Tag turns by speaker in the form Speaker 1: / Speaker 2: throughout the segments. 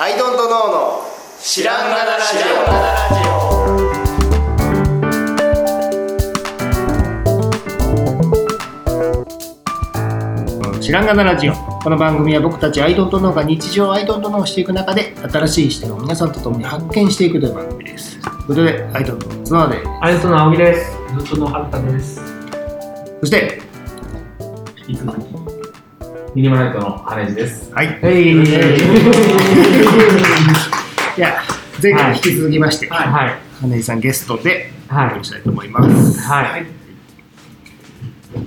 Speaker 1: アイドントノーの知らんがなラジ
Speaker 2: 知らんがなラジオ。この番組は僕たちアイドントノーが日常をアイドントノーしていく中で新しい視点を皆さんと共に発見していくという番組です。ということでアイドントノーの角田で。
Speaker 3: アイドトの青木です。
Speaker 4: ずっとのハルタです。
Speaker 2: そして
Speaker 4: いつもミニマライトの羽地です。
Speaker 2: はい
Speaker 3: はい。
Speaker 2: いや前回に引き続きまして、
Speaker 3: はい。
Speaker 2: 羽根さんゲストでお
Speaker 3: はい
Speaker 2: 送り。したいと思います
Speaker 3: はい。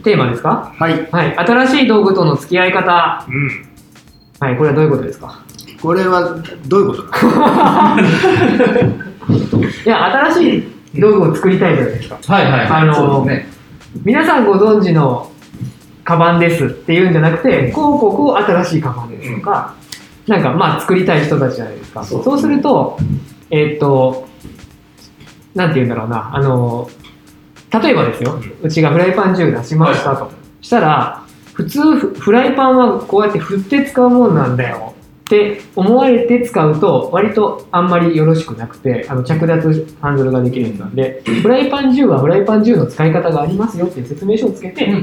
Speaker 3: テーマですか？
Speaker 2: はい、
Speaker 3: はい。新しい道具との付き合い方。
Speaker 2: うん、
Speaker 3: はい。これはどういうことですか？
Speaker 2: これはどういうことだ？
Speaker 3: いや、新しい道具を作りたいじゃないですか。
Speaker 4: はいはい
Speaker 3: あのー
Speaker 4: そうですね。
Speaker 3: 皆さんご存知のカバンですっていうんじゃなくて、こうこうこう新しいカバンですとか、なんかまあ作りたい人たちじゃないですか。
Speaker 4: そ
Speaker 3: そううすると、えーっと、なんて言うんだろうな、あの、例えばですよ、うちがフライパン10出しましたと。したら、普通フフライパンはこうやって振って使うもんなんだよ。って思われて使うと割とあんまりよろしくなくてあの着脱ハンドルができるやつなんでフライパン10はフライパン10の使い方がありますよっていう説明書をつけて、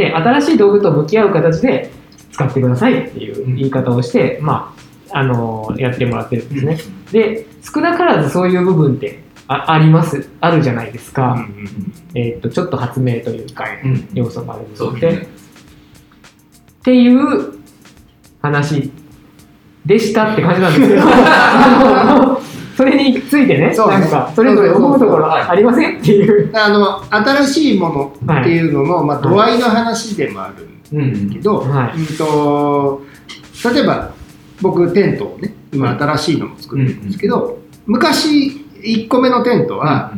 Speaker 3: で新しい道具と向き合う形で使ってくださいっていう言い方をして、まああのやってもらってるんですね。で少なからずそういう部分ってああります。あるじゃないですか、えーっとちょっと発明というか
Speaker 4: うん
Speaker 3: 要素があるので、
Speaker 4: そうですね。
Speaker 3: っていう話でしたって感じなんですけど。あのそれについてね
Speaker 2: そうね
Speaker 3: なんかそれぞれ思うところありませんっていう。
Speaker 2: あの新しいものっていうのの、まあ、
Speaker 3: はい。
Speaker 2: 度合いの話でもあるん
Speaker 4: うん
Speaker 2: けど、
Speaker 3: はい。
Speaker 2: うんと例えば僕テントをね今新しいのも作ってるんですけど、昔1個目のテントは、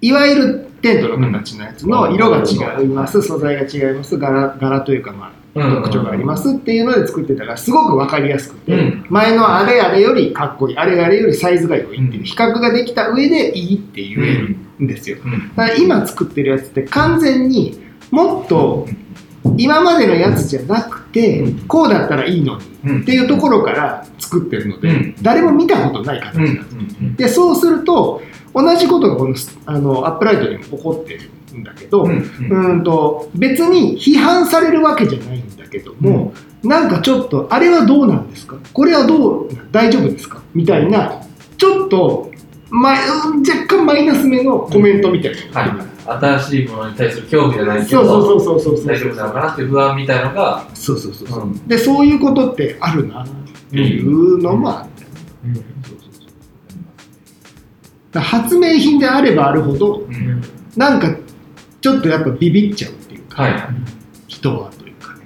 Speaker 2: いわゆるテントの形のやつの色が違います、素材が違います柄柄というかまあ
Speaker 4: うん
Speaker 2: 特徴がありますっていうので作ってたからすごく分かりやすくて、
Speaker 4: うん。
Speaker 2: 前のあれあれよりかっこいいあれあれよりサイズが良いっていう比較ができた上でいいって言えるんですよ、
Speaker 4: うん。
Speaker 2: だから今作ってるやつって完全にもっと今までのやつじゃなくて、
Speaker 4: うん。
Speaker 2: こうだったらいいのに
Speaker 4: うん
Speaker 2: っていうところから作ってるので、
Speaker 4: うん。
Speaker 2: 誰も見たことない形
Speaker 4: うん。
Speaker 2: なん。です、でそうすると同じことがこのあのアップライトにも起こってるんだけど、
Speaker 4: う
Speaker 2: うん。んと別に批判されるわけじゃないんだけども、なんかちょっとあれはどうなんですか？これはどう大丈夫ですか？みたいなちょっと、ま、うん若干マイナスめのコメントみたいな、
Speaker 4: はい。新しいものに対する興味じゃないけ
Speaker 2: そう
Speaker 4: ど
Speaker 2: そうそうそうそう。
Speaker 4: 大丈夫なのかなって不安みたいのが
Speaker 2: そうそうそうそう、
Speaker 4: うん。
Speaker 2: でそういうことってあるなっていうのもある、だから発明品であればあるほど
Speaker 4: うん。
Speaker 2: なんかちょっとやっぱビビっちゃうっていうか、
Speaker 4: はい。
Speaker 2: 人はというかね。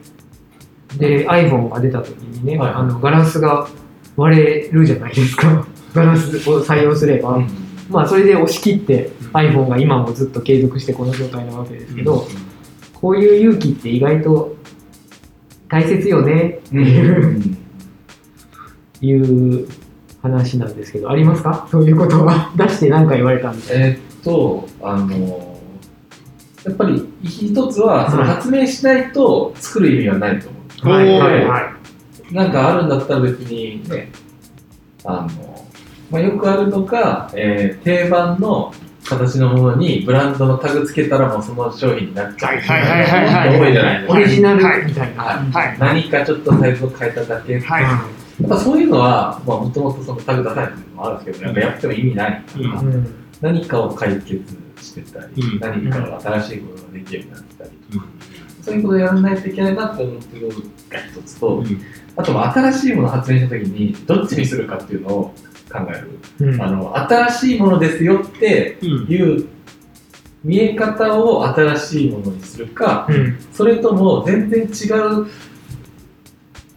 Speaker 3: で iPhone が出た時にね、
Speaker 4: はい
Speaker 3: あのガラスが割れるじゃないですか。ガラスを採用すれば、まあそれで押し切って iPhone が今もずっと継続してこの状態なわけですけど、こういう勇気って意外と大切よねって
Speaker 4: うん。
Speaker 3: いう,、いう話なんですけどありますか？そういうことは。出して何か言われたみたいな。
Speaker 4: えーっと、あのやっぱり一つは、その
Speaker 3: はい
Speaker 4: 発明しないと作る意味はないと思う。
Speaker 2: はい。はい。
Speaker 3: はい。
Speaker 4: なんかあるんだったら別にね、あの、まあ、よくあるのが、えー定番の形のものにブランドのタグつけたらもうその商品になっちゃう。
Speaker 2: はい。はい。はい。はい。はい。
Speaker 4: 多いじゃないですか。
Speaker 3: オリジナル
Speaker 2: はい
Speaker 3: みたいな。
Speaker 4: はい。
Speaker 2: はい。
Speaker 4: 何かちょっとサイズを変えただけ。や
Speaker 2: はい。
Speaker 4: っぱそういうのは、まあ、もともとそのタグ出さないっていうのもあるんですけど、やっぱやっても意味ない。
Speaker 2: うん。
Speaker 4: 何かを解決してたり、
Speaker 2: うん。
Speaker 4: 何かを新しいことができるようになったりとか、そういうことをやらないといけないなって思ってるのが一つと、あとは新しいものを発明したときにどっちにするかっていうのを考える。
Speaker 3: うん。
Speaker 4: あの新しいものですよって
Speaker 2: うん。
Speaker 4: いう見え方を新しいものにするか、
Speaker 3: うん。
Speaker 4: それとも全然違う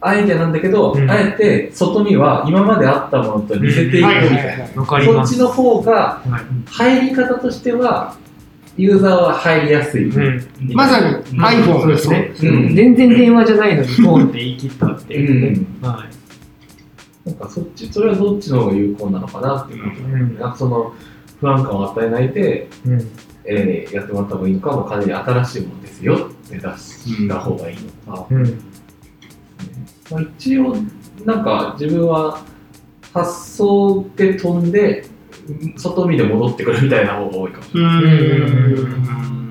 Speaker 4: アイデアなんだけど、
Speaker 3: うん。
Speaker 4: あえて外には今まであったものと似せていくみ
Speaker 2: はいはい
Speaker 4: た
Speaker 2: はいい。
Speaker 4: な。
Speaker 3: わかります。
Speaker 4: そっちの方が
Speaker 3: はい。
Speaker 4: 入り方としてはユーザーは入りやすい。
Speaker 3: うん。
Speaker 2: まさに
Speaker 4: うん。
Speaker 2: iPhone
Speaker 3: ですね。
Speaker 4: うん。
Speaker 3: 全然電話じゃないのにフォンって言い切ったっていうね。はい。
Speaker 4: なんかそっち、それはどっちの方が有効なのかなっていう
Speaker 3: うん。
Speaker 4: なんかその不安感を与えないで、
Speaker 3: うん。
Speaker 4: えーやってもらった方がいいのか、も。う完全に新しいものですよって出した方がいいのか。
Speaker 3: うん。
Speaker 4: まあ、一応、なんか自分は発送で飛んで、外見で戻ってくるみたいな方が多いかもしれない。
Speaker 2: う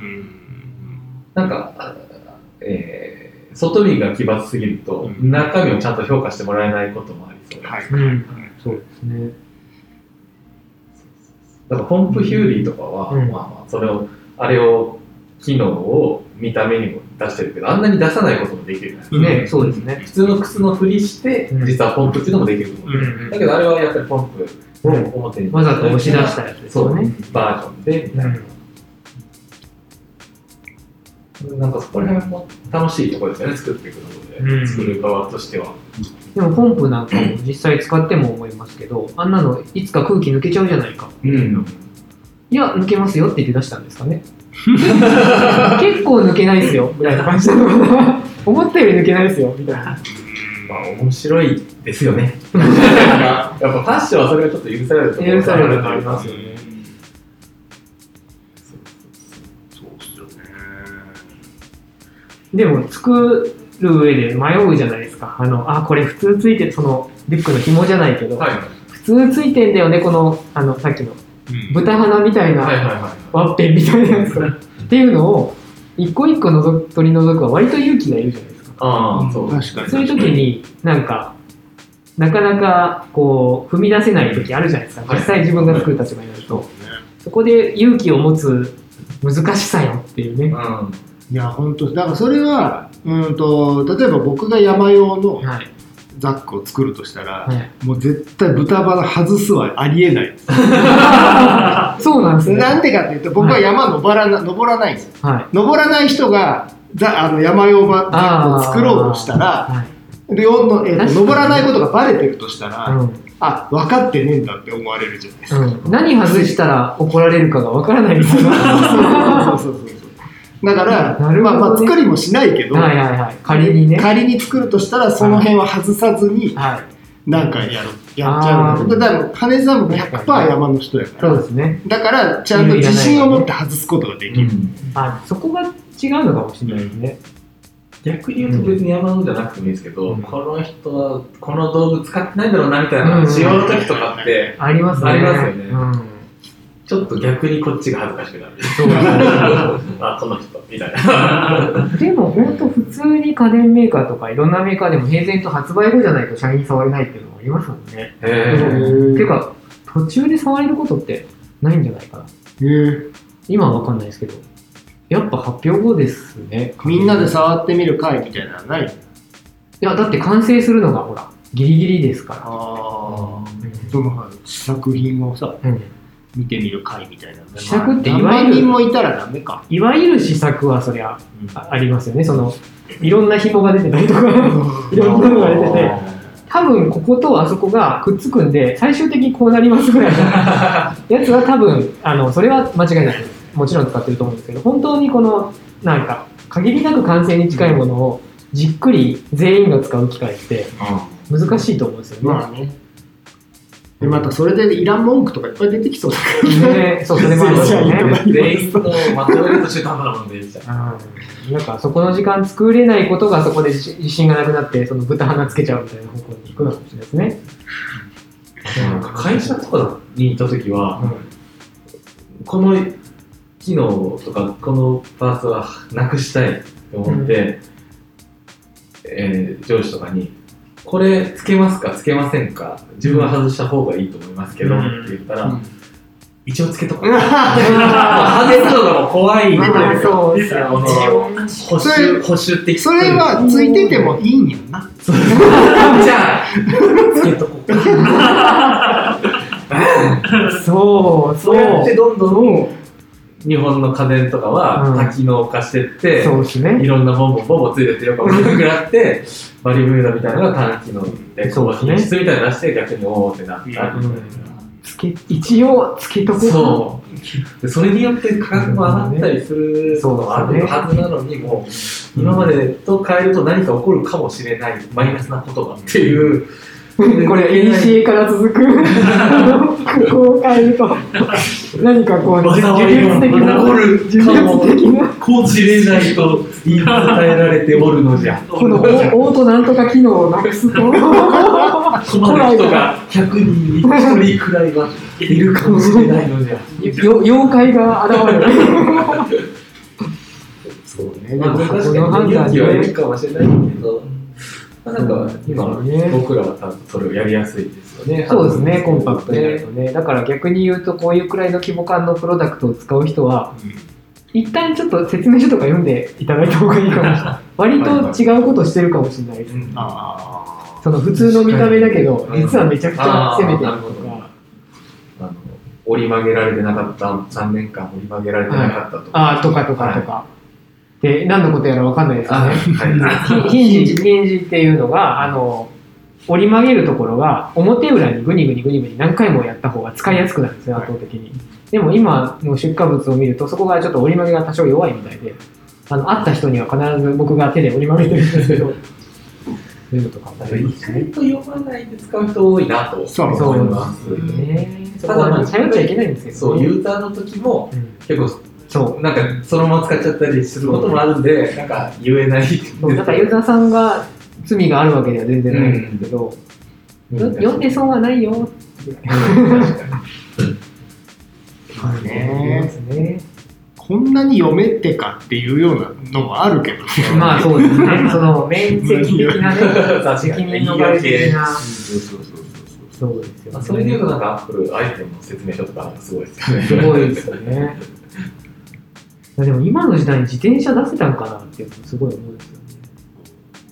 Speaker 2: ん。
Speaker 4: なんか、あえー外見が奇抜すぎると、
Speaker 2: うん。
Speaker 4: 中身をちゃんと評価してもらえないこともありそうで、
Speaker 2: はい。
Speaker 3: うん。そうですね。
Speaker 4: だからポンプヒューリーとかは、
Speaker 3: うん。
Speaker 4: まあまあ、それを、あれを、機能を見た目にも出してるけど、あんなに出さないこともできるじゃないですか。
Speaker 3: ねそうですね。
Speaker 4: 普通の靴のふりして、
Speaker 3: うん。
Speaker 4: 実はポンプっていうのもできると思う。
Speaker 3: うん
Speaker 4: だけどあれはやっぱりポンプを表に、
Speaker 3: わざと押し出したやつです
Speaker 4: そう
Speaker 3: よね
Speaker 4: バージョンでみたいな、なんかそこら辺も楽しいところですよね作っていくので、
Speaker 3: うん。
Speaker 4: 作る側としては。
Speaker 3: でもポンプなんかも実際使っても思いますけどあんなのいつか空気抜けちゃうじゃないか。
Speaker 4: うん。
Speaker 3: いや抜けますよって言って出したんですかね 結構抜けないですよ。ぐらいな感じなのかな思ったより抜けないですよ。みたいな
Speaker 4: まあ面白いですよね。やっぱファッションはそれがちょっと許されるところ
Speaker 3: 許されるとありますよね
Speaker 2: そうっすよね。
Speaker 3: でも作る上で迷うじゃないですか。あのあこれ普通ついてるそのリュックの紐じゃないけど、
Speaker 4: はい。
Speaker 3: 普通ついてんだよねこのあのさっきの豚鼻みたいな、
Speaker 4: はいはいはい。
Speaker 3: ワッペンみたいなやつっていうのを一個一個のぞ取り除くは割と勇気がいるじゃないですか。
Speaker 4: ああそう。
Speaker 2: 確かに。
Speaker 3: そういう時になんかなかなかこう踏み出せない時あるじゃないですか。
Speaker 4: はい。
Speaker 3: 実際自分が作る立場になると、
Speaker 2: そうね。
Speaker 3: そこで勇気を持つ難しさよっていうね、
Speaker 4: うん。
Speaker 2: いや本当。だからそれはうんと例えば僕が山用の
Speaker 3: はい
Speaker 2: ザックを作るとしたら、
Speaker 3: はい、
Speaker 2: もう絶対豚バラ外すはありえない。
Speaker 3: そうなんですね。
Speaker 2: なんでかっていうと僕は山登らな登らないんですよ。
Speaker 3: はい。
Speaker 2: 登らない人がザあの山用バザックを作ろうとしたら
Speaker 3: はい。
Speaker 2: でおの、えーと登らないことがバレてるとしたら、
Speaker 3: うん。
Speaker 2: あ分かってねえんだって思われるじゃないですか、
Speaker 3: うん、何外したら怒られるかがわからないみたいな
Speaker 2: そうそうそうそうだから、
Speaker 3: ね。
Speaker 2: まあ、まあ作りもしないけど、
Speaker 3: はいはいはい。仮にね。
Speaker 2: 仮に作るとしたらその辺は外さずに
Speaker 3: はい。
Speaker 2: なんかやるやっちゃうのだから羽根さんも100%山の人やか
Speaker 3: そう
Speaker 2: ら
Speaker 3: ですね。
Speaker 2: だからちゃんと自信を持って外すことができる、
Speaker 3: あそこが違うのかもしれないですね。
Speaker 4: 逆に言うと別に山のじゃなくてもいいですけど、
Speaker 3: うん。
Speaker 4: この人はこの道具使ってないんだろうなみたい
Speaker 3: うん。
Speaker 4: な使用の時とかって
Speaker 3: ありますね。
Speaker 4: ありますよね。
Speaker 3: うん
Speaker 4: ちょっと逆にこっちが恥ずかしくなる
Speaker 3: そう
Speaker 4: あこの人みたいな
Speaker 3: でも本当普通に家電メーカーとかいろんなメーカーでも平然と発売後じゃないと社員触れないっていうのもありますもんね。
Speaker 4: へ
Speaker 3: ていうか途中で触れることってないんじゃないかな。
Speaker 2: へえ
Speaker 3: 今はわかんないですけど。やっぱ発表後ですね。
Speaker 2: みんなで
Speaker 3: い
Speaker 2: 触ってみる会みたいなのはない？
Speaker 3: やだって完成するのがほらギリギリですか
Speaker 2: ああ
Speaker 3: ら。
Speaker 2: その試作品をさ
Speaker 3: うん
Speaker 2: 見てみる会みたいな
Speaker 3: 試作ってい
Speaker 2: 何
Speaker 3: わゆる
Speaker 2: 万人もいたらダメか、
Speaker 3: いわゆる試作はそりゃあありますよね。そのいろんな紐が出てたりとか。いろんなのが出てて多分こことあそこがくっつくんで最終的にこうなりますぐらいの やつは多分あのそれは間違いない。ですもちろん使ってると思うんですけど本当にこのなんか限りなく完成に近いものをじっくり全員が使う機会って難しいと思うんですよね。
Speaker 2: まあねでまたそれでいらん文句とかいっぱい出てきそうだから。
Speaker 3: ねそうそれもありますよね。
Speaker 4: 全員のまとめるとしてたんだもんで。じゃ
Speaker 3: うんなんかそこの時間作れないことがそこで自自信がなくなってその豚鼻つけちゃうみたいな方向に行くのかもしれないですね。
Speaker 4: なんか会社とかに行った時は、
Speaker 3: うん
Speaker 4: この機能とかこのパーツはなくしたいと思って、えー上司とかに「これつけますか？つけませんか？自分は外した方がいいと思いますけど」
Speaker 3: うん。
Speaker 4: って言ったら、
Speaker 2: うん。
Speaker 4: 一応つけとこう。外すのがもう怖いんで
Speaker 3: まあそうですよ
Speaker 4: 保守保守的
Speaker 2: それはついててもいいんやな。
Speaker 4: じゃあつけとこうか
Speaker 3: そう。
Speaker 4: そうやってどんどん日本の家電とか
Speaker 3: うん。
Speaker 4: は多機能化してって、
Speaker 3: そうですね。
Speaker 4: い。ろんなボンボンボンボンついてってよくわかんなくなって、バリブーダみたいなのが単機能で、こう品質みたいなの出して逆におーってなったみたいな。
Speaker 3: つけ一応つけとこう。
Speaker 4: そう。でそれによって価格も上がったりするのがあるはずなのに、もう、今までと変えると何か起こるかもしれない、マイナスなことがっていう、
Speaker 3: これ、エニシエから続く、こう変えると、何かこう、呪術的な、術的な、
Speaker 4: こうじれないと言い伝えられておるのじゃ。
Speaker 3: このオートなんとか機能をなくすと、
Speaker 4: 困る人が100人に1人くらいはいるかもしれないのじゃ。
Speaker 3: よ妖怪が現れる。
Speaker 2: そうね。
Speaker 4: まあ、
Speaker 3: も
Speaker 4: 確かに勇気はいるかもしれないけど、まあ、なんか今、
Speaker 3: ね
Speaker 4: 僕らは多分それをやりやすいですよね。
Speaker 3: そうですね、コンパクトになるとね。だから逆に言うと、こういうくらいの規模感のプロダクトを使う人は、一旦ちょっと説明書とか読んでいただいた方がいいかもしれない。割と違うことしてるかもしれないです。
Speaker 4: うん
Speaker 2: あ
Speaker 3: その普通の見た目だけど、
Speaker 4: うん
Speaker 3: 実はめちゃくちゃ攻めてるとか。
Speaker 4: あの折り曲げられてなかった、3年間折り曲げられてなかったとか。
Speaker 3: ああ、とかとかとか。で、何のことやらわかんないですよ
Speaker 4: あ
Speaker 3: ね。
Speaker 4: はい。
Speaker 3: ヒンジ、ヒンジっていうのが、あの、折り曲げるところが表裏にグニグニグニグニ何回もやった方が使いやすくなるんですよ、圧倒的に。でも今の出荷物を見ると、そこがちょっと折り曲げが多少弱いみたいで、あの、会った人には必ず僕が手で折り曲げてるんですけど、そういうのとかもあり
Speaker 4: 意
Speaker 3: ますね。
Speaker 4: 外と読まないで使う人多いなと思います。
Speaker 3: すね。そ
Speaker 4: ただまあ
Speaker 3: 頼っちゃいけないんですけど、
Speaker 4: そう、ユーザーの時も
Speaker 3: うん
Speaker 4: 結構、
Speaker 3: そう。
Speaker 4: なんかそのまま使っちゃったりすることもあるんで、なんか言えない。
Speaker 3: そうだからユーザーさんが罪があるわけでは全然ないんですけど、
Speaker 4: うん
Speaker 3: よ読んで損はないよって
Speaker 2: まあね
Speaker 3: ですね。
Speaker 2: こんなに読めってかっていうようなのもあるけどね。
Speaker 3: まあそうですね。その面積的なね、責任逃れ的な。
Speaker 2: そうそうそう
Speaker 3: そうですよ、
Speaker 4: まあ、それでいうとなんかアップルアイテムの説明書とかすごいですよね。
Speaker 3: すごいですよね。でも今の時代に自転車出せたんかなっていうのもすごい思うんですよね。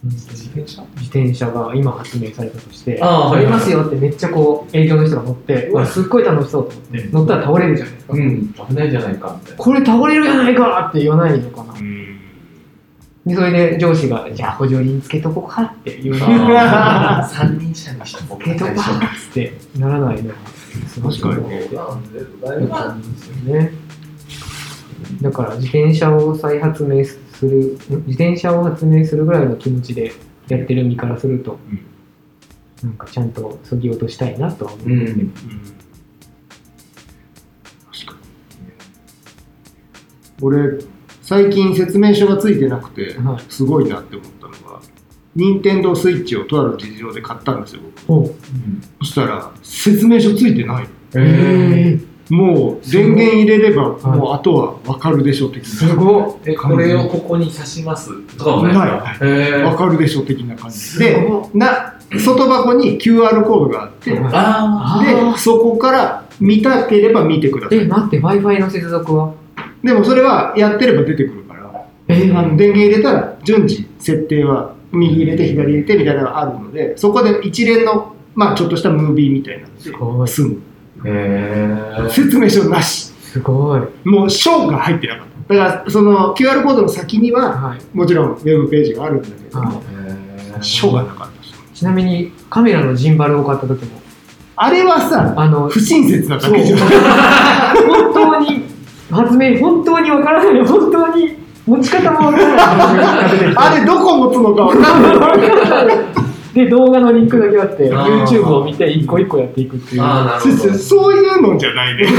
Speaker 4: 自転車？
Speaker 3: 自転車が今発明されたとして、
Speaker 4: ああ
Speaker 3: 乗りますよってめっちゃこう営業の人が乗って、うわ、すっごい楽しそうと思って、乗ったら倒れるじゃないですか。
Speaker 4: うん、危ないんじゃないかみたいな。
Speaker 3: これ倒れるやないかって言わないのかな。
Speaker 2: うん。
Speaker 3: でそれで上司が、じゃあ補助輪つけとこうかって言う。の
Speaker 4: 三人車にしても
Speaker 3: つけとこうかっつって。ならないのが、
Speaker 2: 確かに。ね
Speaker 4: なんでだよ。
Speaker 3: ですよね。だから自転車を再発明する、ん自転車を発明するぐらいの気持ちでやってる身からすると、
Speaker 2: うん。
Speaker 3: なんかちゃんとそぎ落としたいなとは思う
Speaker 4: うん
Speaker 3: ですけど、
Speaker 4: ん。
Speaker 2: 確かに俺最近説明書がついてなくて
Speaker 3: はい。
Speaker 2: すごいなって思ったのが任天堂スイッチをとある事情で買ったんですよ僕。
Speaker 3: お
Speaker 2: そしたら説明書ついてない
Speaker 3: えー、
Speaker 2: もう電源入れれば
Speaker 3: はい。
Speaker 2: もうあとは分かるでしょ的
Speaker 3: す
Speaker 2: な
Speaker 3: ごっ。
Speaker 4: え、これをここに刺します？とかもない。
Speaker 2: ない
Speaker 4: へ
Speaker 2: 分かるでしょ的な感じ。
Speaker 3: す
Speaker 2: で
Speaker 3: ご
Speaker 2: な外箱に QR コードがあってでそこから見たければ見てください。
Speaker 3: え、待って、Wi-Fi の接続は？
Speaker 2: でもそれはやってれば出てくるから。
Speaker 3: えー。
Speaker 2: あの電源入れたら順次設定は右入れて左入れてみたいなのがあるのでそこで一連のまあちょっとしたムービーみたいなの
Speaker 3: すごい。
Speaker 2: で済む
Speaker 4: あ。へ
Speaker 2: 説明書なし
Speaker 3: すごい。
Speaker 2: もう章が入ってなかっただからその QR コードの先には
Speaker 3: はい。
Speaker 2: もちろんウェブページがあるんだけど
Speaker 3: は
Speaker 4: え。
Speaker 2: 章がなかった
Speaker 3: ちなみにカメラのジンバルを買った時も、
Speaker 2: あれはさ
Speaker 3: あの、
Speaker 2: 不親切なだけじゃない？
Speaker 3: 本当に発明、本当にわからない、本当に持ち方もわからない。
Speaker 2: あれどこ持つのか分かんない
Speaker 3: で、動画のリンクだけあって、YouTube を見て一個一個やっていくっていう。
Speaker 4: ああ、なるほど。
Speaker 2: そういうのじゃないね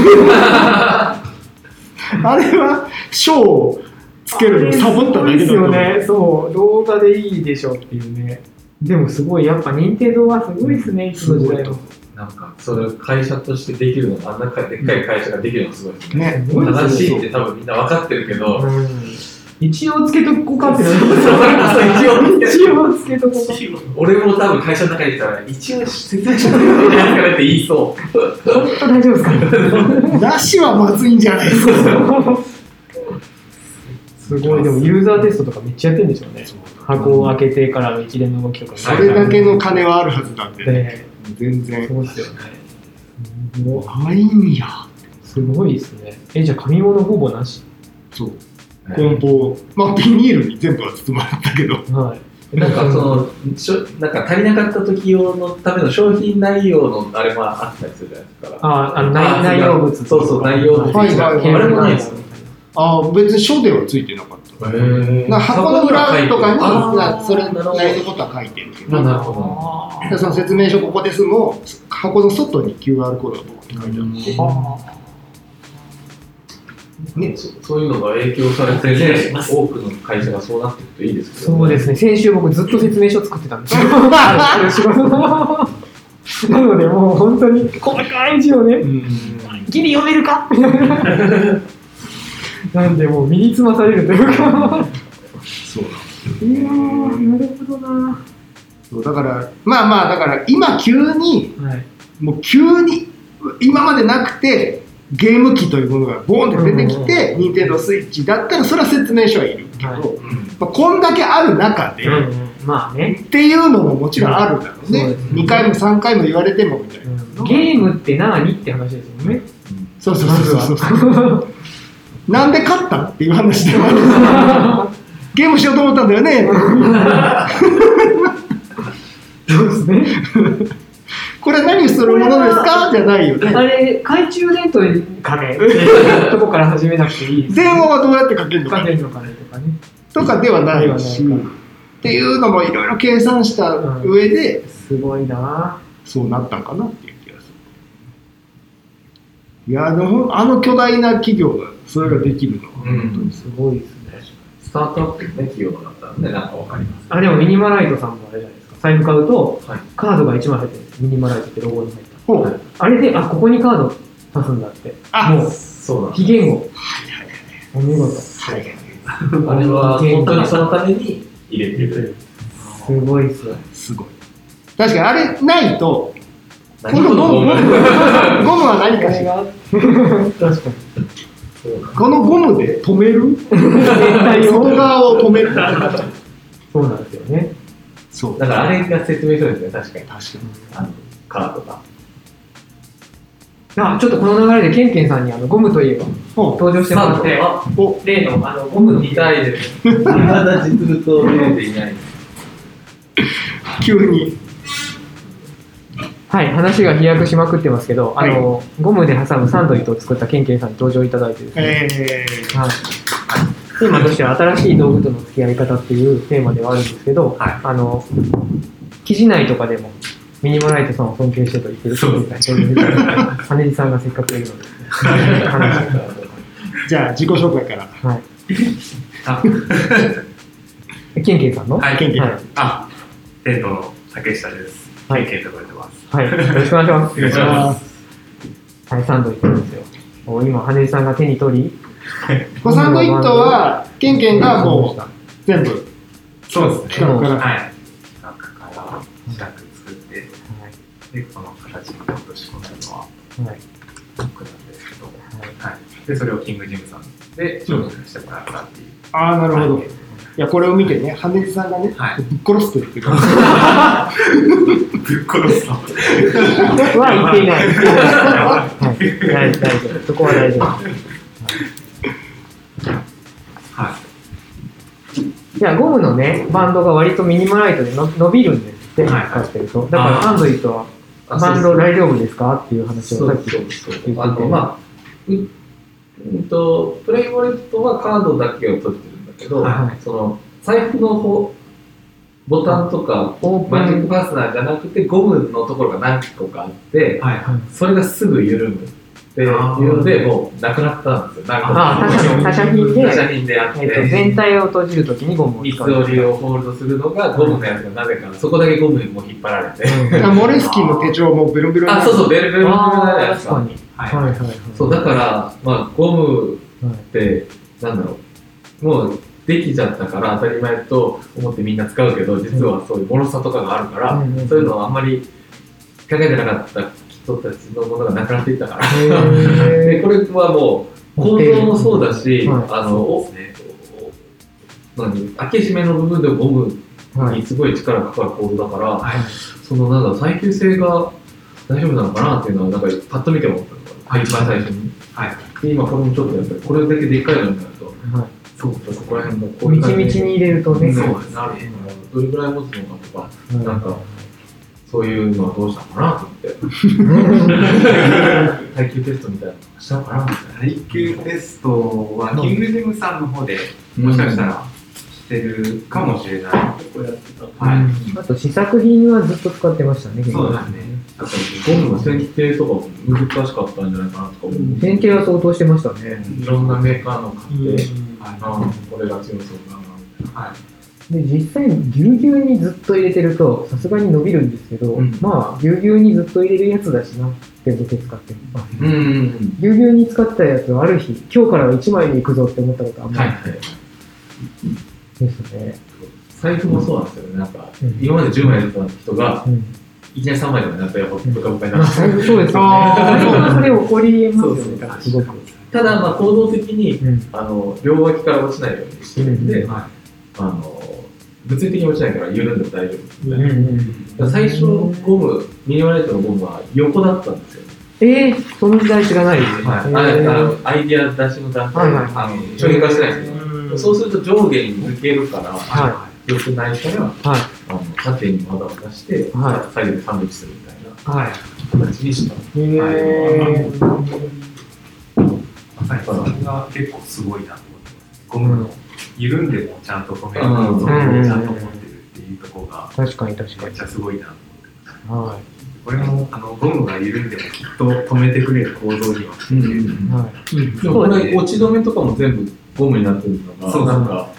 Speaker 2: あれは章をつけるのサボっただけだ
Speaker 3: です
Speaker 2: と思う
Speaker 3: よね。そう、動画でいいでしょっていうね。でもすごい、やっぱ任天堂はすごいですね、いつの時代も。
Speaker 4: なんか、それを会社としてできるのが、あんなでっかい会社ができるのがすごいですね。
Speaker 2: ね
Speaker 4: 正しいって多分みんな分かってるけど、
Speaker 3: うん一応つけとこうかってなる
Speaker 4: そう一応
Speaker 3: 一応つけとこうか。
Speaker 4: 俺も多分会社の中にいたら、一応説明書でやるからって言いそう。
Speaker 3: 本当大丈夫ですか
Speaker 2: なしはまずいんじゃないですか
Speaker 3: すごい、でもユーザーテストとかめっちゃやってるんでしょうね。箱を開けてからの一連の動きとか。
Speaker 2: それだけの金はあるはずなんで、
Speaker 3: で、
Speaker 2: 全然
Speaker 3: そうですよね。すごい
Speaker 2: あいいんや
Speaker 3: すごいですね。え、じゃあ紙物ほぼなし？
Speaker 2: そう梱包まあビニールに全部は包まれたけど
Speaker 3: はい。
Speaker 4: なんかそのしょなんか足りなかった時用のための商品内容のあれもあったりするじゃないですか。
Speaker 3: あ、あの内
Speaker 4: あ
Speaker 3: 内容物。
Speaker 4: そうそう内容物
Speaker 2: はいはいはい
Speaker 4: あれもないですよ。
Speaker 2: ああ別に書ではついてなかった
Speaker 4: へ
Speaker 2: だから箱の裏とかになそれ
Speaker 4: なるほど
Speaker 2: なりのことは書いてるけど
Speaker 4: なるほ
Speaker 2: でその説明書ここですも箱の外に QR コードが書いてあるし、
Speaker 4: ど。ね、そそういうのが影響されてね、多くの会社がそうなっていくといいですけど、
Speaker 3: そうですね、先週僕ずっと説明書作っ てたんですよ。なのでもう本当に細かい字をね、ギリ読めるか？みたいな。なんでもう身につまされるというか。
Speaker 2: そうなん
Speaker 3: いやー、なるほどな。
Speaker 2: そうだからまあまあだから今急に
Speaker 3: はい。
Speaker 2: もう急に今までなくてゲーム機というものがボーンって出てきて、任天堂スイッチだったらそれは説明書はいるけど、
Speaker 3: はい。
Speaker 2: まあ、こんだけある中で、
Speaker 3: うんまあね、
Speaker 2: っていうのももちろんあるだろうね,、
Speaker 3: そうですね。
Speaker 2: 2回も3回も言われてもみたいな、
Speaker 3: ゲームって何って話ですよね。
Speaker 2: そうそうそうそうそうなんで勝ったっていう話でもある ゲームしようと思ったんだよね。
Speaker 3: そうですね。
Speaker 2: これ何するものですか？じゃないよね
Speaker 3: あれ、懐中電灯にかねっていうとこから始めなくていい。
Speaker 2: 電話はどうやってかけるのか
Speaker 3: かけるのかね？とかね。
Speaker 2: とかではないしっていうのもいろいろ計算した上で、
Speaker 3: すごいな
Speaker 2: そうなったんかなっていう気がするいやでもあの巨大な企業がそれができるのは
Speaker 4: うん
Speaker 2: 本当に
Speaker 3: すごいですね。
Speaker 4: スタートアップのね、企業だったらね、なんかわかります。
Speaker 3: あ、でもミニマライトさんもあれじゃないですか。財布買うと、
Speaker 4: はい
Speaker 3: カードが1枚入って。ミニマライトってロゴに入った。
Speaker 2: ほう
Speaker 4: はい
Speaker 3: あれで、あ、ここにカード足すんだって。
Speaker 2: あ
Speaker 3: もう、
Speaker 4: そうなん
Speaker 3: 非言語。
Speaker 2: はい
Speaker 3: お見事。
Speaker 2: はいはい
Speaker 4: あれは本当にそのために入れてる。
Speaker 3: すごいっすね。
Speaker 2: すごい確かにあれないとこ
Speaker 4: の
Speaker 2: のゴムゴム
Speaker 4: ゴム
Speaker 2: は何かしら
Speaker 3: が確かに。
Speaker 2: このゴムで止める？
Speaker 3: 全体
Speaker 2: 外
Speaker 3: を。
Speaker 2: 側を止める
Speaker 3: そうなんですよね。
Speaker 2: そう。
Speaker 4: だからあれが説明書ですね、確かに。
Speaker 2: 確かに。
Speaker 4: あのカードが。
Speaker 3: あ、ちょっとこの流れでケンケンさんにあのゴムといえば
Speaker 2: ほ
Speaker 3: 登場してもらって、
Speaker 4: あ、
Speaker 2: お。
Speaker 3: 例のあのゴムの
Speaker 4: 見たいです。まだ実物を見れていない。
Speaker 2: 急に。
Speaker 3: はい、話が飛躍しまくってますけど、あの、ゴムで挟むサンドイットを作ったケンケンさんに登場いただいてですね、
Speaker 2: えー。
Speaker 3: はい、テーマとしては新しい道具との付き合い方っていうテーマではあるんですけど、
Speaker 4: はい
Speaker 3: あの、記事内とかでもミニマライトさんを尊敬してと言ってる
Speaker 4: そう
Speaker 3: ケンケンさんに登場いただいて、羽地さんがせっかくいるので、
Speaker 2: じゃあ自己紹介から
Speaker 3: はい。
Speaker 1: あ、
Speaker 3: ケンケンさんの？
Speaker 1: はい、
Speaker 2: ケンケン
Speaker 3: はい。
Speaker 1: あ、テントの竹下です。
Speaker 3: はい
Speaker 1: ケンケンと呼ます。
Speaker 3: はい。よろしくお願いします。
Speaker 1: お願いします。
Speaker 3: はい、サンドイットですよ。お今、羽地さんが手に取り、
Speaker 2: このサンドイットはケンケンがもう全部
Speaker 1: そうですね。
Speaker 2: 企画から
Speaker 1: はい。企画から企画作って、で、この形に落とし込んだのは
Speaker 3: はい。はい。
Speaker 1: 僕なんですけど、はい。で、それをキングジムさんで商品してもらったっていう。
Speaker 2: ああなるほど、
Speaker 1: はい
Speaker 2: いやこれを見てね羽地さんがね、
Speaker 1: はい
Speaker 2: ぶっ殺すと言ってる
Speaker 1: ぶっ殺すの。
Speaker 3: は言っていない。はい。大大丈夫。そこは大丈夫。
Speaker 1: い。
Speaker 3: ゴムのね、バンドが割とミニマライトでの伸びるんですって、
Speaker 1: はい
Speaker 3: 使ってると。だから、
Speaker 1: あー
Speaker 3: サンドイットは、バンド大丈夫ですかっていう話をさっき言ってて。
Speaker 4: あの、まあ、ううんと、プレイウォレットはカードだけを取ってるんだけど、
Speaker 3: はい
Speaker 4: その、財布の方、ボタンとか、
Speaker 3: オープ
Speaker 4: マジック
Speaker 3: ン。
Speaker 4: ファスナーじゃなくて、ゴムのところが何個かあって、
Speaker 1: はい。
Speaker 4: それがすぐ緩むっていうので、もうなくなったんですよ。
Speaker 3: ああ、他 社他社品で、
Speaker 4: 他社品であっ
Speaker 3: えっと、
Speaker 4: て、
Speaker 3: 全体を閉じるときにゴムを
Speaker 4: 三つ。折りをホールドするのがゴムのやつがなぜか、そこだけゴムにも引っ張られて。
Speaker 3: うん
Speaker 2: あモレスキンの手帳もベロベロになる
Speaker 4: あ、そうそう、ベルベルベルベル
Speaker 3: ああ、
Speaker 4: じゃないですか。
Speaker 3: 確かに。
Speaker 1: はい。
Speaker 3: はいはいはい。
Speaker 4: そう、だから、まあ、ゴム
Speaker 3: はい
Speaker 4: って、なんだろう、もうできちゃったから当たり前と思ってみんな使うけど、実はそういう脆さとかがあるから、そういうのはあんまり考えてなかった人たちのものがなくなっていったから。
Speaker 3: へ
Speaker 4: で、これはもう、構造もそうだし、
Speaker 3: はい
Speaker 4: あの、
Speaker 1: ね。
Speaker 4: 何開け閉めの部分でゴム。にすごい力がかかる構造だから、
Speaker 1: はい。
Speaker 4: そのなんだ、耐久性が大丈夫なのかなっていうのは、なんかパッと見て思ったのが、
Speaker 1: はい
Speaker 4: 一番最初に。
Speaker 1: はい。
Speaker 4: で今これもちょっとやっぱりこれだけでっかいのになると、
Speaker 3: はい
Speaker 4: そうそこら辺もこういう
Speaker 3: みちみちに入れるとね。
Speaker 1: そう
Speaker 4: なるどれぐらい持つのかとか、
Speaker 3: うん
Speaker 4: なんかそういうのはどうしたのかなと思って。耐久テストみたいなのしたのかなみたいな。
Speaker 1: 耐久テストは、キングジムさんの方で、もしかしたらしてるかもしれない。
Speaker 4: こうやってた。
Speaker 1: はい。
Speaker 3: あと試作品はずっと使ってましたね、
Speaker 1: そうですね。
Speaker 4: だからゴムの選定とかも難しかったんじゃないかなとか思う。
Speaker 3: 変形は相当してましたね。
Speaker 4: いろんなメーカーの買って、これが強そうだな、みたいな。
Speaker 1: はい。
Speaker 3: で、実際にぎゅうぎゅうにずっと入れてると、さすがに伸びるんですけど、
Speaker 4: うん
Speaker 3: まあ、ぎゅうぎゅうにずっと入れるやつだしなって思って使ってま。ぎゅうぎゅうに使ったやつをある日、今日からは1枚でいくぞって思ったことあんまり
Speaker 4: はいはい。
Speaker 3: ですね。
Speaker 4: 財布もそうなんですよね。なんか、
Speaker 3: うん
Speaker 4: 今まで10枚やってた人が、
Speaker 3: うん。
Speaker 4: いきなり3枚でもなったら、やっぱ、ブカブカにな
Speaker 3: まあ、
Speaker 4: って
Speaker 3: そうですよね。それ起こり得ますよね、すごく。
Speaker 4: ただ、まあ、行動的に、
Speaker 3: うん。
Speaker 4: あの、両脇から落ちないようにしてるんで、あの、物理的に落ちないから緩んでも大丈夫みたいな。
Speaker 3: うん
Speaker 4: だから最初、ゴム、ミニマレットのゴムは横だったんですよ。
Speaker 3: えー、その時代知らないですね。
Speaker 4: はい、
Speaker 3: え
Speaker 4: あのアイディア出しの段階で、
Speaker 3: はいはい
Speaker 4: あの商品化してないんですけど、そうすると上下に抜けるから、
Speaker 3: は
Speaker 4: 良くないから、
Speaker 3: はい。
Speaker 4: あの縦にわざわざして、
Speaker 3: は
Speaker 4: 左右でサンドイッチするみたいな
Speaker 3: はい。
Speaker 4: 形にした。
Speaker 3: へー。
Speaker 1: まさにそれが結構すごいなと思ってます。ゴムの緩んでもちゃんと止めるちゃんと持ってるっていうところが
Speaker 3: 確かに確かに
Speaker 1: めっち。ゃすごいなと思って。
Speaker 3: は
Speaker 1: これもあのゴムが緩んでもきっと止めてくれる構造にはしてて、
Speaker 3: い。はい。
Speaker 4: でもこれ、落ち止めとかも全部ゴムになってるのが、
Speaker 1: そう
Speaker 4: なんか、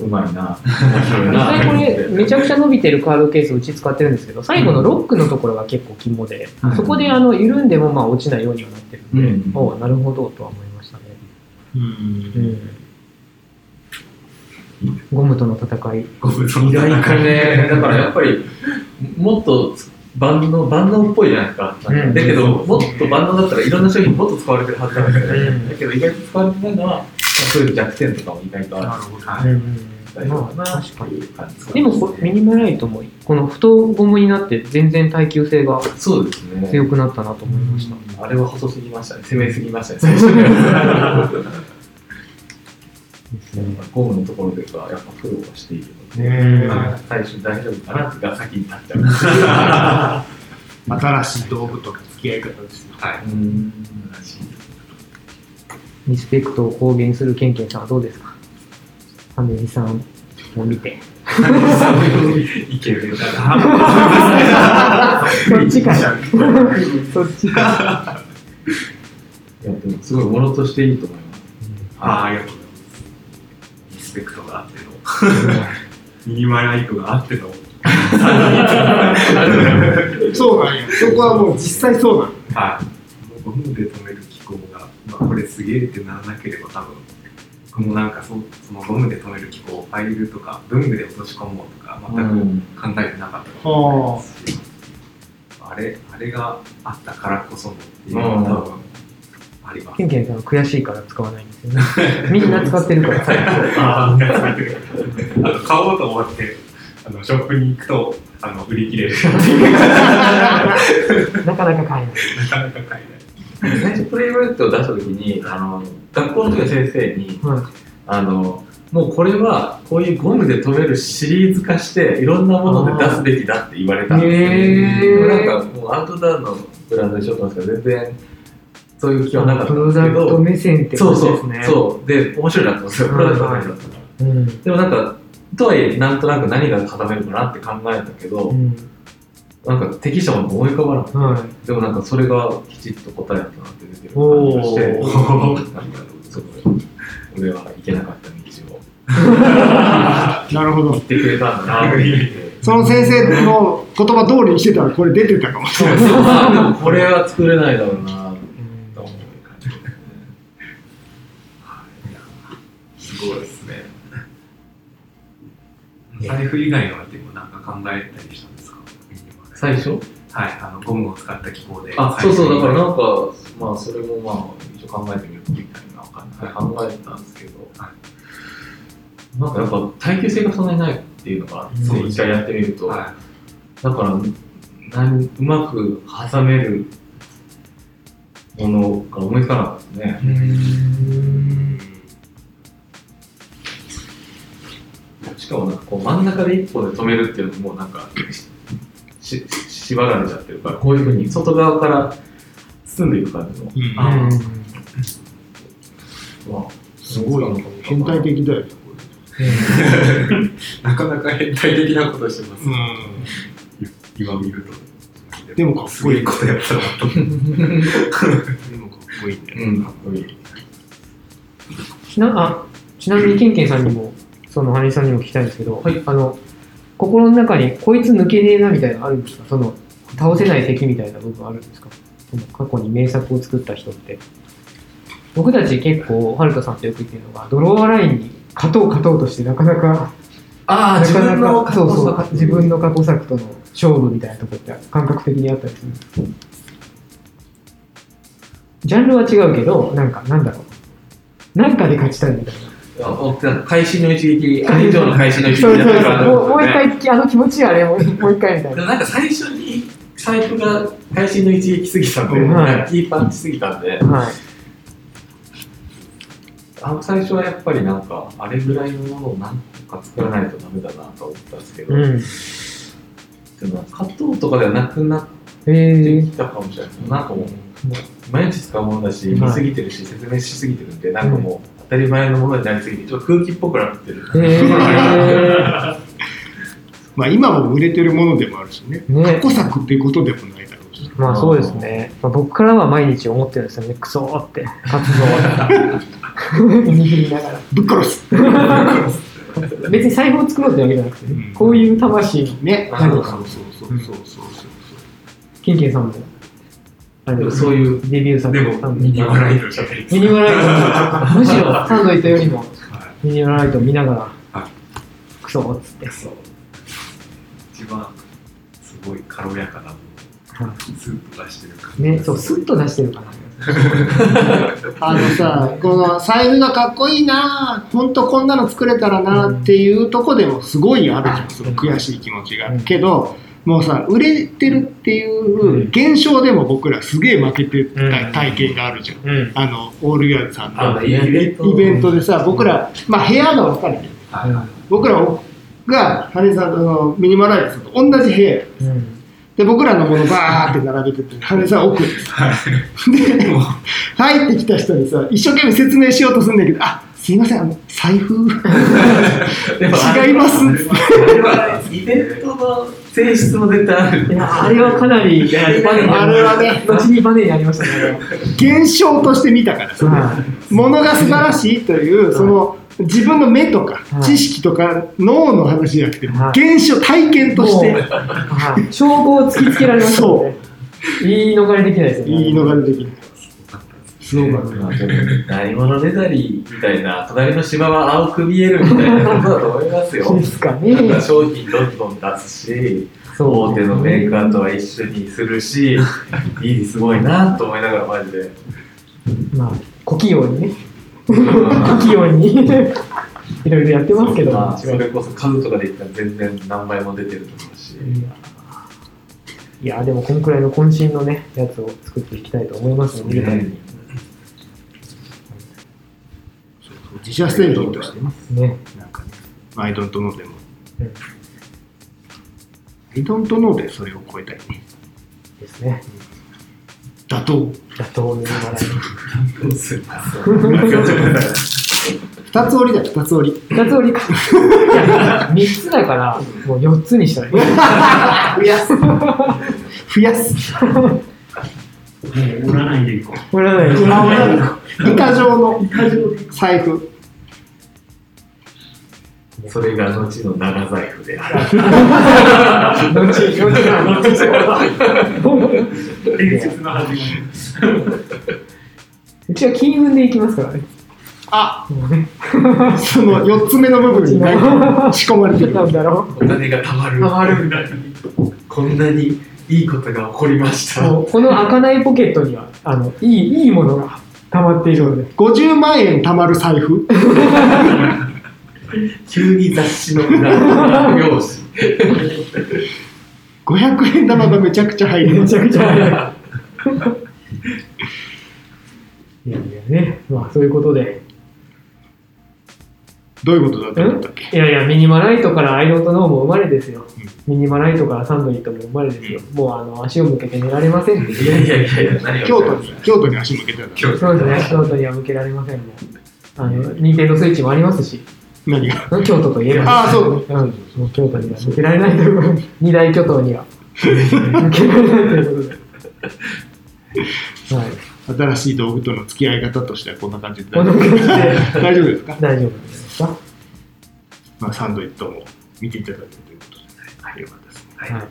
Speaker 4: うまいな、面白い
Speaker 3: 実
Speaker 4: な。
Speaker 3: 際これ、めちゃくちゃ伸びてるカードケースうち使ってるんですけど、最後のロックのところが結構肝で、
Speaker 1: うん
Speaker 3: そこであの緩んでもまあ落ちないようにはなってるんで、
Speaker 4: うん
Speaker 3: おうなるほどとは思いましたね。うん。ゴムとの戦い。
Speaker 1: ゴムとの
Speaker 4: 意外
Speaker 1: 戦い
Speaker 4: とね、だからやっぱり、もっと万能、万能っぽいじゃないですか。
Speaker 3: うん
Speaker 4: だけど、もっと万能だったらいろんな商品もっと使われてるはずなんですよね。
Speaker 3: うん
Speaker 4: だけど意外と使われてないのは、まあそういう弱点とかも意外とあ
Speaker 1: なるほど。
Speaker 3: う
Speaker 1: はい。
Speaker 3: まあ、
Speaker 4: な
Speaker 3: 確でもこ、ミニマライトも、この太ゴムになって全然耐久性が。強くなったなと思いました。
Speaker 4: あれは細すぎましたね。攻めすぎましたね、最 初ゴムのところではやっぱ苦労はしているので、
Speaker 3: ね
Speaker 4: まあ最初大丈夫かなってが先に立っちゃう。
Speaker 2: 新しい道具との付き合い方ですよ。
Speaker 1: はい。
Speaker 4: うん
Speaker 3: リスペクトを公言するケンケンさんはどうですか？アメリさんを見て。
Speaker 1: いけるかな。
Speaker 3: そっちかい。そっちか
Speaker 4: いやでもすごいものとしていいと思います。
Speaker 1: ああ、ありがとう ミニマライトがあっての、
Speaker 2: そうなんや。そこはもう実際そうなんや。
Speaker 1: はい。ゴムで止める機構が、まあ、これすげえってならなければ多分、僕もなんかそそのゴムで止める機構をファイルとか文具で落とし込もうとか全く考えてなかったかもしれないですし、あれ、あれがあったからこそのっていうのは多分
Speaker 3: ケ。ンケンさんは悔しいから使わないんですよね。みんな使ってるから。
Speaker 1: ああ、あの買おうと思って、あのショップに行くと、あの売り切れる。
Speaker 3: なかなか買えない。
Speaker 1: なかなか買えない。
Speaker 4: 最初プレイブレッドを出したときに、あの、学校の時の先生に、
Speaker 3: はい
Speaker 4: あの、もうこれはこういうゴムで止めるシリーズ化していろんなもので出すべきだって言われたんですよ。
Speaker 3: へー
Speaker 4: でもなんかもうアウトドアのブランドでしょってますけど、全然そういう気はなかった
Speaker 3: プ
Speaker 4: んですけ
Speaker 3: ロダクト
Speaker 4: ど、
Speaker 3: 目線って
Speaker 4: そうそう
Speaker 3: ことですね。
Speaker 4: そう。で、面白いなと思って、プロダクト目線だった。でもなんか、とはいえ、なんとなく何が固めるかなって考えたけど、
Speaker 3: うん。
Speaker 4: なんか適したものが思い浮かばなくて、
Speaker 3: はい。
Speaker 4: でもなんかそれがきちっと答えだなって出てる感じがして、なんかすごい、俺は行けなかった道を
Speaker 2: なるほど。
Speaker 4: 行ってくれたんだなって。
Speaker 2: その先生の言葉通りにしてたらこれ出てたかもしれない。
Speaker 4: あでもこれは作れないだろうな
Speaker 1: 財布以外のアイテムなんか考えたりしたんですか？
Speaker 4: 最初？
Speaker 1: はい、あのゴムを使った機構で。
Speaker 4: あ、そうそう、だから
Speaker 1: な
Speaker 4: なんか、まあそれもまあ一応考えてみるみたいな感じで考えたんですけど、
Speaker 1: は
Speaker 4: なんかやっぱ耐久性がそんなにないっていうのが一回やってみると、
Speaker 1: は
Speaker 4: だから何うまく挟めるものが思いつかなかったですね。しかもなんかこう真ん中で一本で止めるっていうのももうなんかしし縛られちゃってるからこういうふうに外側から進んでいく感じの。
Speaker 2: うん。
Speaker 1: あ
Speaker 4: わ
Speaker 2: すごい変態的だよ
Speaker 1: なかなか変態的なことしてます、
Speaker 2: れ
Speaker 1: 今見ると。
Speaker 2: でもかっこいい
Speaker 1: すごいことやったなと。
Speaker 2: でもかっこいいね。
Speaker 4: うん、かっこいい。
Speaker 3: ちなあちなみにケンケンさんにもその羽根さんにも聞きたいんですけど、
Speaker 4: はい。
Speaker 3: あの心の中にこいつ抜けねえなみたいなのあるんですか？その倒せない敵みたいな部分あるんですか？過去に名作を作った人って。僕たち結構ハルトさんとよく言ってるのがドローアラインに勝とう勝とうとしてなかなか
Speaker 4: ああ、自
Speaker 3: なかな
Speaker 4: 分の
Speaker 3: かそうそう
Speaker 4: 過去作
Speaker 3: 自分の過去作との勝負みたいなとこって感覚的にあったりする。ジャンルは違うけどなんかなんだろう。なんかで勝ちたいみたいな
Speaker 4: 会心の一撃、あれ以上の会心の一撃
Speaker 3: そうそうそう。
Speaker 4: やってるから
Speaker 3: もうもう一回あの気持ちあれ もう一回みたいな。
Speaker 4: なんか最初に財布が会心の一撃すぎたんで、
Speaker 3: はい。
Speaker 4: キーパンチすぎたんで、
Speaker 3: はい。
Speaker 4: あの最初はやっぱりなんか、あれぐらいのものを何個か作らないとダメだなと思ったんですけど、
Speaker 3: うん。
Speaker 4: でも葛藤とかではなくなってきたかもしれない。です。なんかもう、毎日使うものだし、
Speaker 3: はい
Speaker 4: 見すぎてるし、説明しすぎてるんで、なんかもう、当たり前のものになりすぎて、ちょっと空気っぽくなってる。
Speaker 2: まあ今も売れてるものでもあるしね。
Speaker 3: ね。
Speaker 2: 過去作っていうことでもないだろうし。
Speaker 3: まあそうですね、まあ、僕からは毎日思ってるんですよね。クソーって。活動終わった握りながら。
Speaker 2: ぶっ殺す。
Speaker 3: 別に財布を作ろうってわけじゃなくて、ね。
Speaker 2: うん。
Speaker 3: こういう魂に
Speaker 2: ね。
Speaker 3: はい。
Speaker 2: そうそうそうそうそうそう。
Speaker 3: ケンケンさんも
Speaker 4: そういう
Speaker 3: デビュー作
Speaker 1: でもミニマライト。喋り
Speaker 3: ミニマライト。むしろサンドイットよりも
Speaker 1: はい。
Speaker 3: ミニマライト見ながら
Speaker 1: は
Speaker 3: クソーっつって。
Speaker 1: そう。一番すごい軽やかな
Speaker 3: は
Speaker 1: スーッと出してる感じ
Speaker 3: いねそうスッと出してるかな
Speaker 2: あのさこの財布がかっこいいな本当こんなの作れたらなっていうとこでもすごいあるじゃん。その悔しい気持ちが。
Speaker 3: うん。
Speaker 2: けどもうさ売れてるっていう現象でも僕らすげえ負けてた体験があるじゃん。
Speaker 3: うん。
Speaker 2: あのオールギャーズさんの。
Speaker 4: あイベント
Speaker 2: でさ僕らまあ部屋が分かれてる。
Speaker 1: はいはい。
Speaker 2: 僕らが羽根さんのミニマライトさんと同じ部屋
Speaker 3: うん。
Speaker 2: で僕らのものバーって並べてて羽根さん奥です。で
Speaker 1: もう
Speaker 2: 入ってきた人にさ一生懸命説明しようとするんだけどあすいませんあの財布。違います。
Speaker 4: あれはイベントの性質も絶対ある。
Speaker 3: いやあれはかなりバネに
Speaker 2: あれはね。
Speaker 3: 後にバネになりましたね。
Speaker 2: 現象として見たからさ
Speaker 3: はい。
Speaker 2: ものが素晴らしいというその自分の目とか
Speaker 3: はい。
Speaker 2: 知識とか脳の話じゃなくて
Speaker 3: はい。
Speaker 2: 現象体験として。
Speaker 3: 証拠を突きつけられましたね。言い逃れできないですよね。
Speaker 2: いいのができる
Speaker 1: すごかったですね
Speaker 2: すごかっ
Speaker 4: まあでも何者ねだりみたいな、隣の芝は青く見えるみたいなことだと思いますよ。
Speaker 3: ですか
Speaker 4: なん
Speaker 3: ね
Speaker 4: か商品どんどん出すし、大手のメーカーとは一緒にするし、いいすごいなと思いながらマジで。
Speaker 3: まあ小器用にね。小器用に。いろいろやってますけど
Speaker 4: まあ、それこそ数とかで言ったら全然何倍も出てると思うし。
Speaker 3: いやでもこんくらいの渾身のねやつを作っていきたいと思いますので、見るたびに
Speaker 2: 自社製品としてね。
Speaker 3: ね。
Speaker 2: なんかね。アイドントノーでも。
Speaker 3: うん
Speaker 2: アイドントノーでそれを超えたい。ね
Speaker 3: ですね。
Speaker 2: 妥当。
Speaker 3: 妥当
Speaker 2: 二つ折りだよ二つ折り。
Speaker 3: い二つ折りか。三つだからもう四つにしたらいい。
Speaker 2: 増やす。増やす。
Speaker 5: 売らないでいこ
Speaker 3: これはね
Speaker 2: 板状の財布
Speaker 4: それが後の長財布である。
Speaker 5: 伝説の始まり。
Speaker 3: うちは金運でいきますからね
Speaker 2: あ
Speaker 3: もうね
Speaker 2: その四つ目の部分に仕込まれてる
Speaker 3: なんだろ
Speaker 4: お金が貯まる。
Speaker 3: たまるみたい
Speaker 4: こんなにいいことが起こりました。
Speaker 3: この開かないポケットにはあのいいいいものが溜まっているので
Speaker 2: 50万円貯まる財布
Speaker 4: 急に雑誌の裏表紙。
Speaker 2: 500円玉がめちゃくちゃ入ります
Speaker 3: めちゃくちゃ早いいやいやね。まあそういうことで。
Speaker 2: どういうことだったっけ？
Speaker 3: いやいや、ミニマライトからアイロンとノーも生まれですよ。ミニマライトからサンドリーとも生まれですよ。もうあの足を向けて寝られませんって。
Speaker 4: いやいやいやいや、何が
Speaker 2: 京都に、京都に足向けてた
Speaker 1: 京都
Speaker 3: そうですね、京都には向けられませんもん。あの、任天堂スイッチもありますし、
Speaker 2: 何が？
Speaker 3: 京都といえば。
Speaker 2: ああそう
Speaker 3: うん、もう京都には向けられないということで、二大巨頭には向けられないということで。はい。
Speaker 2: 新しい道具との付き合い方としてはこんな感じで
Speaker 3: こんな感じで
Speaker 2: 大丈夫ですか、
Speaker 3: 大丈夫ですか？
Speaker 2: まあ、サンドイットも見ていただけるということで、はい、よかったですね。
Speaker 1: はい
Speaker 3: はい
Speaker 2: はい、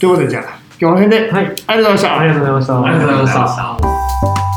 Speaker 2: ということで、じゃあ、今日の辺で、
Speaker 3: はい。
Speaker 2: ありがとうございました。
Speaker 3: ありがとうございました。
Speaker 4: ありがとうございました。